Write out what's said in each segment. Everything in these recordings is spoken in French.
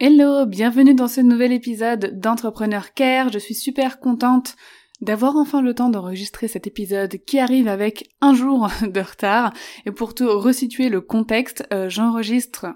Hello, bienvenue dans ce nouvel épisode d'Entrepreneur Care. Je suis super contente d'avoir enfin le temps d'enregistrer cet épisode qui arrive avec un jour de retard. Et pour te resituer le contexte, euh, j'enregistre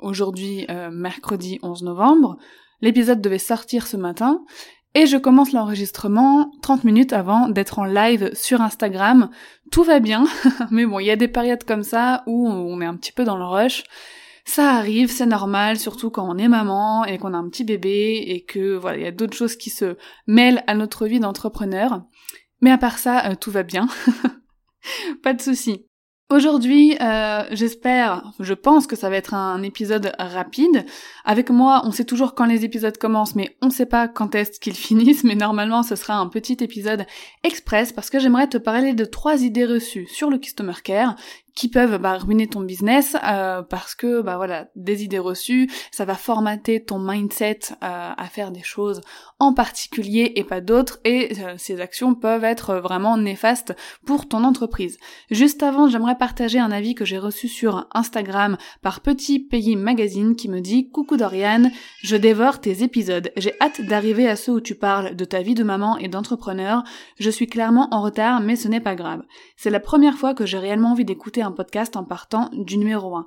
aujourd'hui euh, mercredi 11 novembre. L'épisode devait sortir ce matin et je commence l'enregistrement 30 minutes avant d'être en live sur Instagram. Tout va bien, mais bon, il y a des périodes comme ça où on est un petit peu dans le rush. Ça arrive, c'est normal, surtout quand on est maman et qu'on a un petit bébé et que voilà, il y a d'autres choses qui se mêlent à notre vie d'entrepreneur. Mais à part ça, euh, tout va bien. Pas de souci. Aujourd'hui, euh, j'espère, je pense que ça va être un épisode rapide. Avec moi, on sait toujours quand les épisodes commencent, mais on sait pas quand est-ce qu'ils finissent. Mais normalement, ce sera un petit épisode express parce que j'aimerais te parler de trois idées reçues sur le customer care qui peuvent bah, ruiner ton business euh, parce que bah voilà des idées reçues ça va formater ton mindset euh, à faire des choses en particulier et pas d'autres et euh, ces actions peuvent être vraiment néfastes pour ton entreprise. Juste avant j'aimerais partager un avis que j'ai reçu sur Instagram par Petit Pays Magazine qui me dit coucou Dorian je dévore tes épisodes. J'ai hâte d'arriver à ceux où tu parles de ta vie de maman et d'entrepreneur. Je suis clairement en retard mais ce n'est pas grave. C'est la première fois que j'ai réellement envie d'écouter un podcast en partant du numéro 1.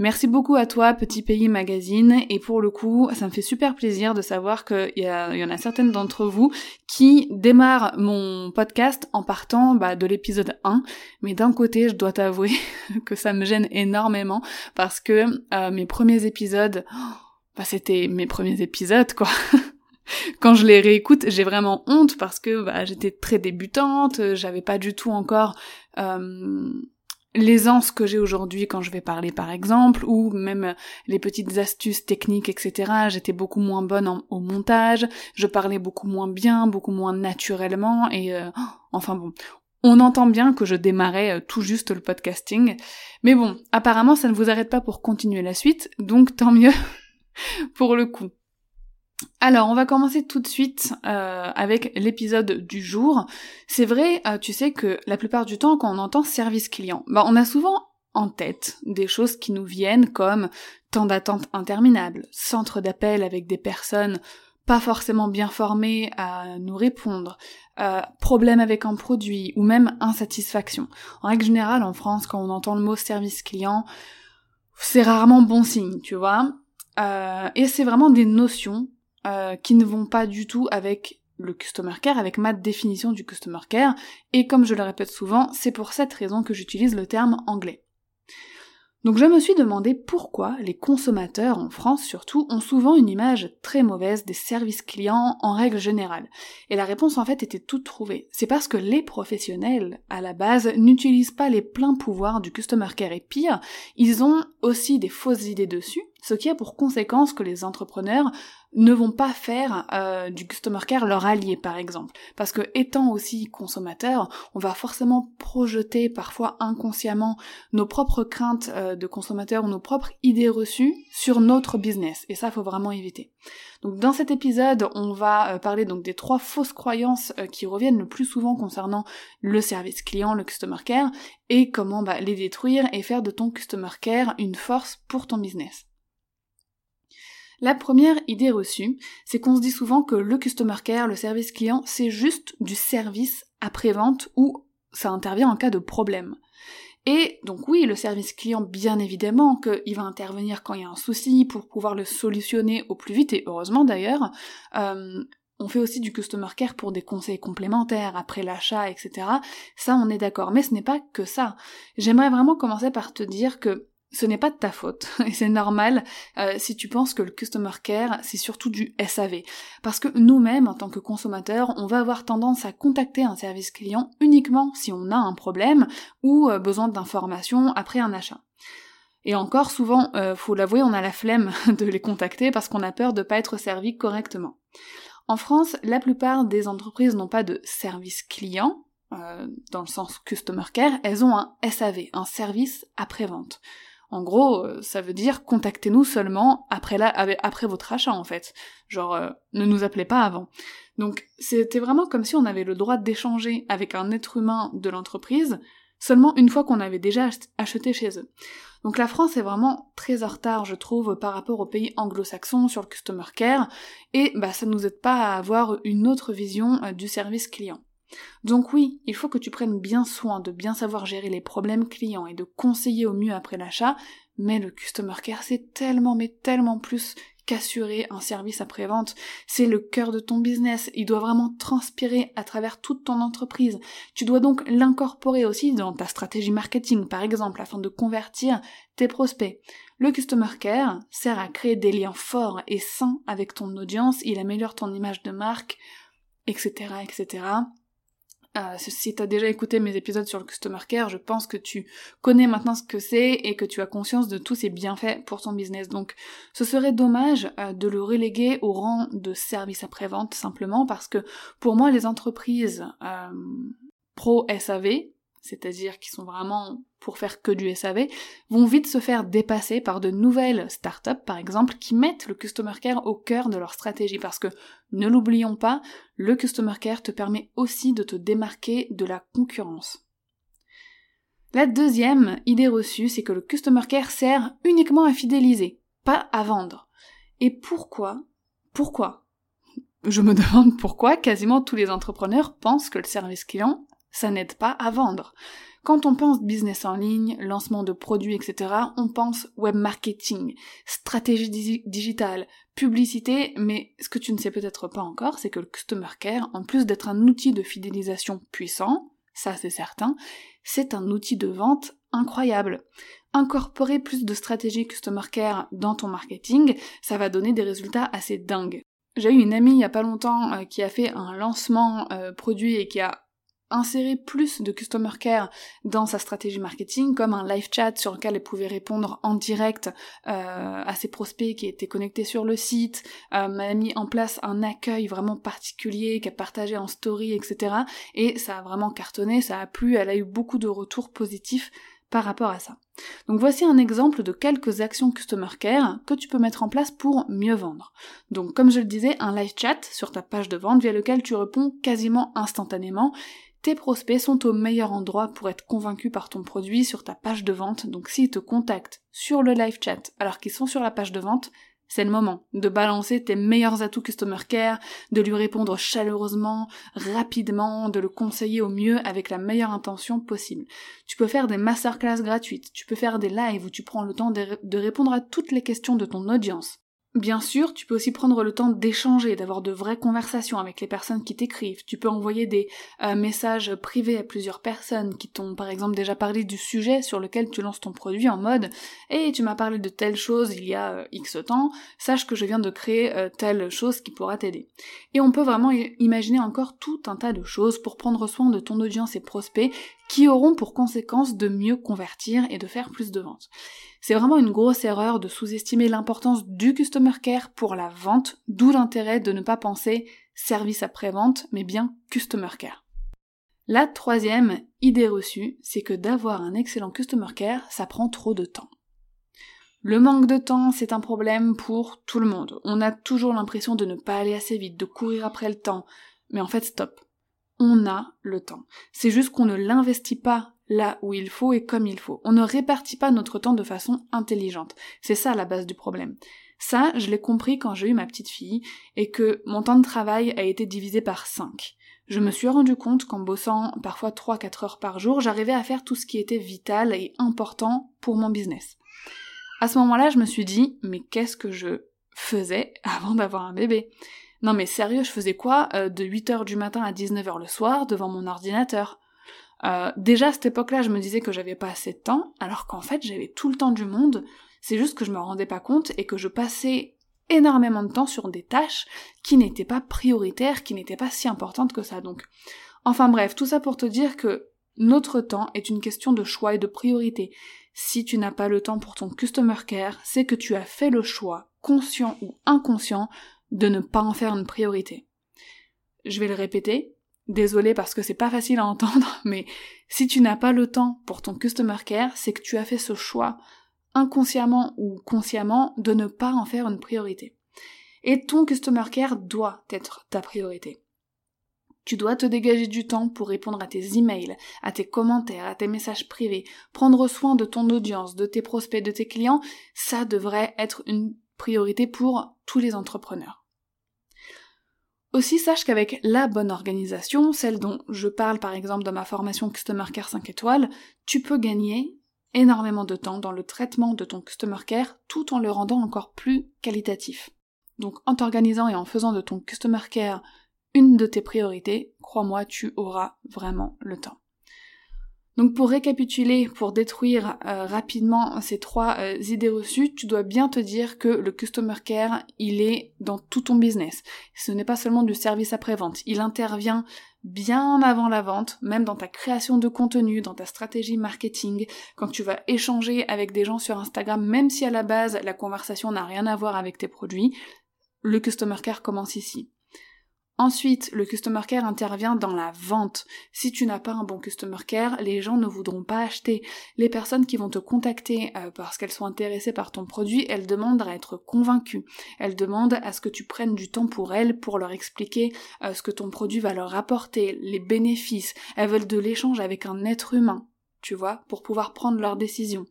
Merci beaucoup à toi, Petit Pays Magazine, et pour le coup, ça me fait super plaisir de savoir qu'il y, y, en a certaines d'entre vous qui démarrent mon podcast en partant bah, de l'épisode 1, mais d'un côté, je dois t'avouer que ça me gêne énormément, parce que euh, mes premiers épisodes, bah, c'était mes premiers épisodes, quoi. quand je les réécoute, j'ai vraiment honte parce que bah, j'étais très débutante, j'avais pas du tout encore euh, l'aisance que j'ai aujourd'hui quand je vais parler par exemple, ou même les petites astuces techniques, etc. J'étais beaucoup moins bonne au montage, je parlais beaucoup moins bien, beaucoup moins naturellement, et euh, enfin bon, on entend bien que je démarrais euh, tout juste le podcasting, mais bon, apparemment ça ne vous arrête pas pour continuer la suite, donc tant mieux pour le coup. Alors, on va commencer tout de suite euh, avec l'épisode du jour. C'est vrai, euh, tu sais que la plupart du temps, quand on entend service client, bah, on a souvent en tête des choses qui nous viennent comme temps d'attente interminable, centre d'appel avec des personnes pas forcément bien formées à nous répondre, euh, problème avec un produit ou même insatisfaction. En règle générale, en France, quand on entend le mot service client, c'est rarement bon signe, tu vois. et c'est vraiment des notions euh, qui ne vont pas du tout avec le customer care, avec ma définition du customer care, et comme je le répète souvent, c'est pour cette raison que j'utilise le terme anglais. Donc je me suis demandé pourquoi les consommateurs, en France surtout, ont souvent une image très mauvaise des services clients en règle générale. Et la réponse en fait était toute trouvée. C'est parce que les professionnels, à la base, n'utilisent pas les pleins pouvoirs du customer care et pire, ils ont aussi des fausses idées dessus, ce qui a pour conséquence que les entrepreneurs ne vont pas faire euh, du customer care leur allié par exemple. Parce que étant aussi consommateurs, on va forcément projeter parfois inconsciemment nos propres craintes euh, de consommateurs ou nos propres idées reçues sur notre business. Et ça, faut vraiment éviter. Donc dans cet épisode, on va euh, parler donc des trois fausses croyances qui reviennent le plus souvent concernant le service client, le customer care, et comment bah, les détruire et faire de ton customer care une force pour ton business. La première idée reçue, c'est qu'on se dit souvent que le customer care, le service client, c'est juste du service après-vente où ça intervient en cas de problème. Et donc oui, le service client, bien évidemment, qu'il va intervenir quand il y a un souci pour pouvoir le solutionner au plus vite, et heureusement d'ailleurs, euh, on fait aussi du customer care pour des conseils complémentaires après l'achat, etc. Ça, on est d'accord. Mais ce n'est pas que ça. J'aimerais vraiment commencer par te dire que ce n'est pas de ta faute, et c'est normal euh, si tu penses que le customer care, c'est surtout du SAV. Parce que nous-mêmes, en tant que consommateurs, on va avoir tendance à contacter un service client uniquement si on a un problème ou euh, besoin d'informations après un achat. Et encore, souvent, euh, faut l'avouer, on a la flemme de les contacter parce qu'on a peur de pas être servi correctement. En France, la plupart des entreprises n'ont pas de service client, dans le sens customer care, elles ont un SAV, un service après-vente. En gros, euh, ça veut dire contactez-nous seulement après, la, après votre achat en fait. Genre, euh, ne nous appelez pas avant. Donc c'était vraiment comme si on avait le droit d'échanger avec un être humain de l'entreprise seulement une fois qu'on avait déjà acheté chez eux. Donc la France est vraiment très en retard, je trouve, par rapport aux pays anglo-saxons sur le customer care, et bah ça nous aide pas à avoir une autre vision euh, du service client. Donc oui, il faut que tu prennes bien soin de bien savoir gérer les problèmes clients et de conseiller au mieux après l'achat, mais le customer care c'est tellement mais tellement plus qu'assurer un service après-vente. C'est le cœur de ton business. Il doit vraiment transpirer à travers toute ton entreprise. Tu dois donc l'incorporer aussi dans ta stratégie marketing, par exemple, afin de convertir tes prospects. Le customer care sert à créer des liens forts et sains avec ton audience. Il améliore ton image de marque, etc., etc. Euh, si tu déjà écouté mes épisodes sur le Customer Care, je pense que tu connais maintenant ce que c'est et que tu as conscience de tous ces bienfaits pour ton business. Donc ce serait dommage euh, de le reléguer au rang de service après-vente simplement parce que pour moi les entreprises euh, pro SAV, c'est-à-dire qui sont vraiment pour faire que du SAV, vont vite se faire dépasser par de nouvelles startups, par exemple, qui mettent le Customer Care au cœur de leur stratégie, parce que, ne l'oublions pas, le Customer Care te permet aussi de te démarquer de la concurrence. La deuxième idée reçue, c'est que le Customer Care sert uniquement à fidéliser, pas à vendre. Et pourquoi Pourquoi? Je me demande pourquoi quasiment tous les entrepreneurs pensent que le service client ça n'aide pas à vendre. Quand on pense business en ligne, lancement de produits, etc., on pense web marketing, stratégie digitale, publicité, mais ce que tu ne sais peut-être pas encore, c'est que le Customer Care, en plus d'être un outil de fidélisation puissant, ça c'est certain, c'est un outil de vente incroyable. Incorporer plus de stratégie Customer Care dans ton marketing, ça va donner des résultats assez dingues. J'ai eu une amie il y a pas longtemps euh, qui a fait un lancement euh, produit et qui a insérer plus de customer care dans sa stratégie marketing, comme un live chat sur lequel elle pouvait répondre en direct euh, à ses prospects qui étaient connectés sur le site, euh, m'a mis en place un accueil vraiment particulier qu'elle partagé en story, etc. Et ça a vraiment cartonné, ça a plu, elle a eu beaucoup de retours positifs par rapport à ça. Donc voici un exemple de quelques actions Customer Care que tu peux mettre en place pour mieux vendre. Donc comme je le disais, un live chat sur ta page de vente via lequel tu réponds quasiment instantanément tes prospects sont au meilleur endroit pour être convaincus par ton produit sur ta page de vente. Donc s'ils te contactent sur le live chat alors qu'ils sont sur la page de vente, c'est le moment de balancer tes meilleurs atouts Customer Care, de lui répondre chaleureusement, rapidement, de le conseiller au mieux avec la meilleure intention possible. Tu peux faire des masterclass gratuites, tu peux faire des lives où tu prends le temps de, répondre à toutes les questions de ton audience. Bien sûr, tu peux aussi prendre le temps d'échanger, d'avoir de vraies conversations avec les personnes qui t'écrivent. Tu peux envoyer des euh, messages privés à plusieurs personnes qui t'ont par exemple déjà parlé du sujet sur lequel tu lances ton produit en mode et tu m'as parlé de telle chose il y a euh, X temps, sache que je viens de créer euh, telle chose qui pourra t'aider. Et on peut vraiment imaginer encore tout un tas de choses pour prendre soin de ton audience et prospects qui auront pour conséquence de mieux convertir et de faire plus de ventes. C'est vraiment une grosse erreur de sous-estimer l'importance du customer care pour la vente, d'où l'intérêt de ne pas penser service après-vente, mais bien customer care. La troisième idée reçue, c'est que d'avoir un excellent customer care, ça prend trop de temps. Le manque de temps, c'est un problème pour tout le monde. On a toujours l'impression de ne pas aller assez vite, de courir après le temps. Mais en fait, stop on a le temps. C'est juste qu'on ne l'investit pas là où il faut et comme il faut. On ne répartit pas notre temps de façon intelligente. C'est ça la base du problème. Ça, je l'ai compris quand j'ai eu ma petite fille et que mon temps de travail a été divisé par 5. Je me suis rendu compte qu'en bossant parfois 3-4 heures par jour, j'arrivais à faire tout ce qui était vital et important pour mon business. À ce moment-là, je me suis dit, mais qu'est-ce que je faisais avant d'avoir un bébé? Non mais sérieux, je faisais quoi euh, de 8h du matin à 19h le soir devant mon ordinateur? Euh, Déjà à cette époque-là, je me disais que j'avais pas assez de temps, alors qu'en fait j'avais tout le temps du monde, c'est juste que je me rendais pas compte et que je passais énormément de temps sur des tâches qui n'étaient pas prioritaires, qui n'étaient pas si importantes que ça. Donc, enfin bref, tout ça pour te dire que notre temps est une question de choix et de priorité. Si tu n'as pas le temps pour ton customer care, c'est que tu as fait le choix, conscient ou inconscient, de ne pas en faire une priorité. Je vais le répéter, désolé parce que c'est pas facile à entendre, mais si tu n'as pas le temps pour ton customer care, c'est que tu as fait ce choix, inconsciemment ou consciemment, de ne pas en faire une priorité. Et ton customer care doit être ta priorité. Tu dois te dégager du temps pour répondre à tes emails, à tes commentaires, à tes messages privés, prendre soin de ton audience, de tes prospects, de tes clients. Ça devrait être une priorité pour tous les entrepreneurs. Aussi, sache qu'avec la bonne organisation, celle dont je parle par exemple dans ma formation Customer Care 5 étoiles, tu peux gagner énormément de temps dans le traitement de ton Customer Care tout en le rendant encore plus qualitatif. Donc en t'organisant et en faisant de ton Customer Care une de tes priorités, crois-moi, tu auras vraiment le temps. Donc pour récapituler, pour détruire euh, rapidement ces trois euh, idées reçues, tu dois bien te dire que le customer care, il est dans tout ton business. Ce n'est pas seulement du service après-vente, il intervient bien avant la vente, même dans ta création de contenu, dans ta stratégie marketing, quand tu vas échanger avec des gens sur Instagram, même si à la base la conversation n'a rien à voir avec tes produits, le customer care commence ici. Ensuite, le customer care intervient dans la vente. Si tu n'as pas un bon customer care, les gens ne voudront pas acheter. Les personnes qui vont te contacter euh, parce qu'elles sont intéressées par ton produit, elles demandent à être convaincues. Elles demandent à ce que tu prennes du temps pour elles pour leur expliquer euh, ce que ton produit va leur apporter, les bénéfices. Elles veulent de l'échange avec un être humain, tu vois, pour pouvoir prendre leurs décisions.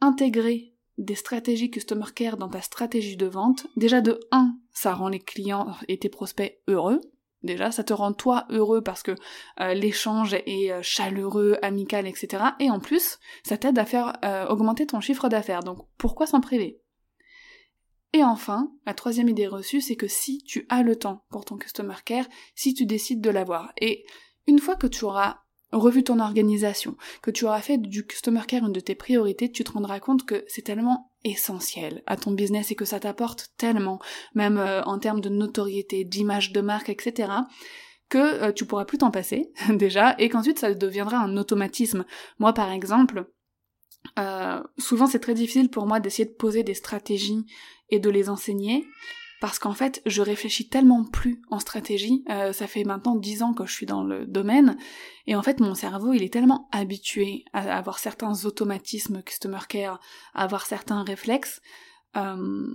Intégrer des stratégies Customer Care dans ta stratégie de vente, déjà de 1, ça rend les clients et tes prospects heureux. Déjà, ça te rend toi heureux parce que euh, l'échange est euh, chaleureux, amical, etc. Et en plus, ça t'aide à faire euh, augmenter ton chiffre d'affaires. Donc pourquoi s'en priver? Et enfin, la troisième idée reçue, c'est que si tu as le temps pour ton customer care, si tu décides de l'avoir, et une fois que tu auras revu ton organisation, que tu auras fait du customer care une de tes priorités, tu te rendras compte que c'est tellement essentiel à ton business et que ça t'apporte tellement, même euh, en termes de notoriété, d'image de marque, etc., que euh, tu pourras plus t'en passer déjà et qu'ensuite ça deviendra un automatisme. Moi par exemple, euh, souvent c'est très difficile pour moi d'essayer de poser des stratégies et de les enseigner parce qu'en fait, je réfléchis tellement plus en stratégie. Euh, ça fait maintenant dix ans que je suis dans le domaine, et en fait, mon cerveau, il est tellement habitué à avoir certains automatismes customer care, à avoir certains réflexes, euh,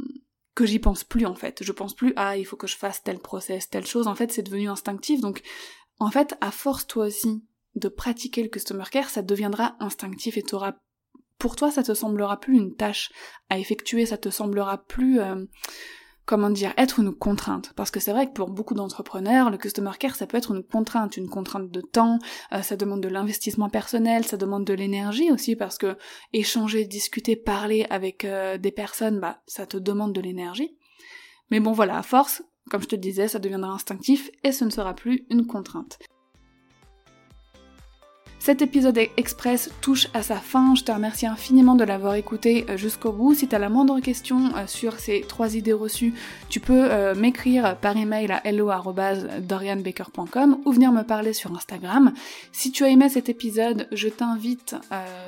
que j'y pense plus en fait. Je pense plus ah il faut que je fasse tel process, telle chose. En fait, c'est devenu instinctif. Donc, en fait, à force toi aussi de pratiquer le customer care, ça deviendra instinctif et t'auras pour toi, ça te semblera plus une tâche à effectuer, ça te semblera plus euh, comment dire, être une contrainte. Parce que c'est vrai que pour beaucoup d'entrepreneurs, le customer care, ça peut être une contrainte, une contrainte de temps, euh, ça demande de l'investissement personnel, ça demande de l'énergie aussi, parce que échanger, discuter, parler avec euh, des personnes, bah, ça te demande de l'énergie. Mais bon voilà, à force, comme je te disais, ça deviendra instinctif et ce ne sera plus une contrainte. Cet épisode express touche à sa fin. Je te remercie infiniment de l'avoir écouté euh, jusqu'au bout. Si tu as la moindre question euh, sur ces trois idées reçues, tu peux euh, m'écrire par email à hello.dorianbaker.com ou venir me parler sur Instagram. Si tu as aimé cet épisode, je t'invite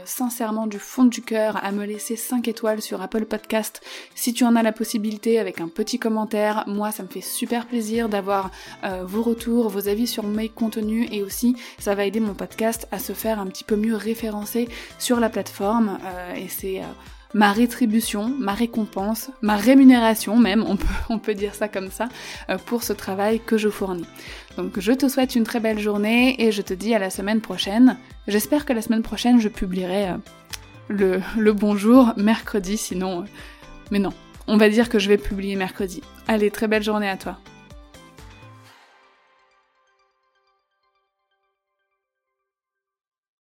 sincèrement du fond du cœur à me laisser 5 étoiles sur Apple Podcast si tu en as la possibilité avec un petit commentaire. Moi, ça me fait super plaisir d'avoir vos retours, vos avis sur mes contenus et aussi ça va aider mon podcast à se faire un petit peu mieux référencer sur la plateforme euh, et c'est euh, ma rétribution, ma récompense, ma rémunération même, on peut, on peut dire ça comme ça, euh, pour ce travail que je fournis. Donc je te souhaite une très belle journée et je te dis à la semaine prochaine. J'espère que la semaine prochaine je publierai le, le bonjour mercredi, sinon... mais non, on va dire que je vais publier mercredi. Allez, très belle journée à toi.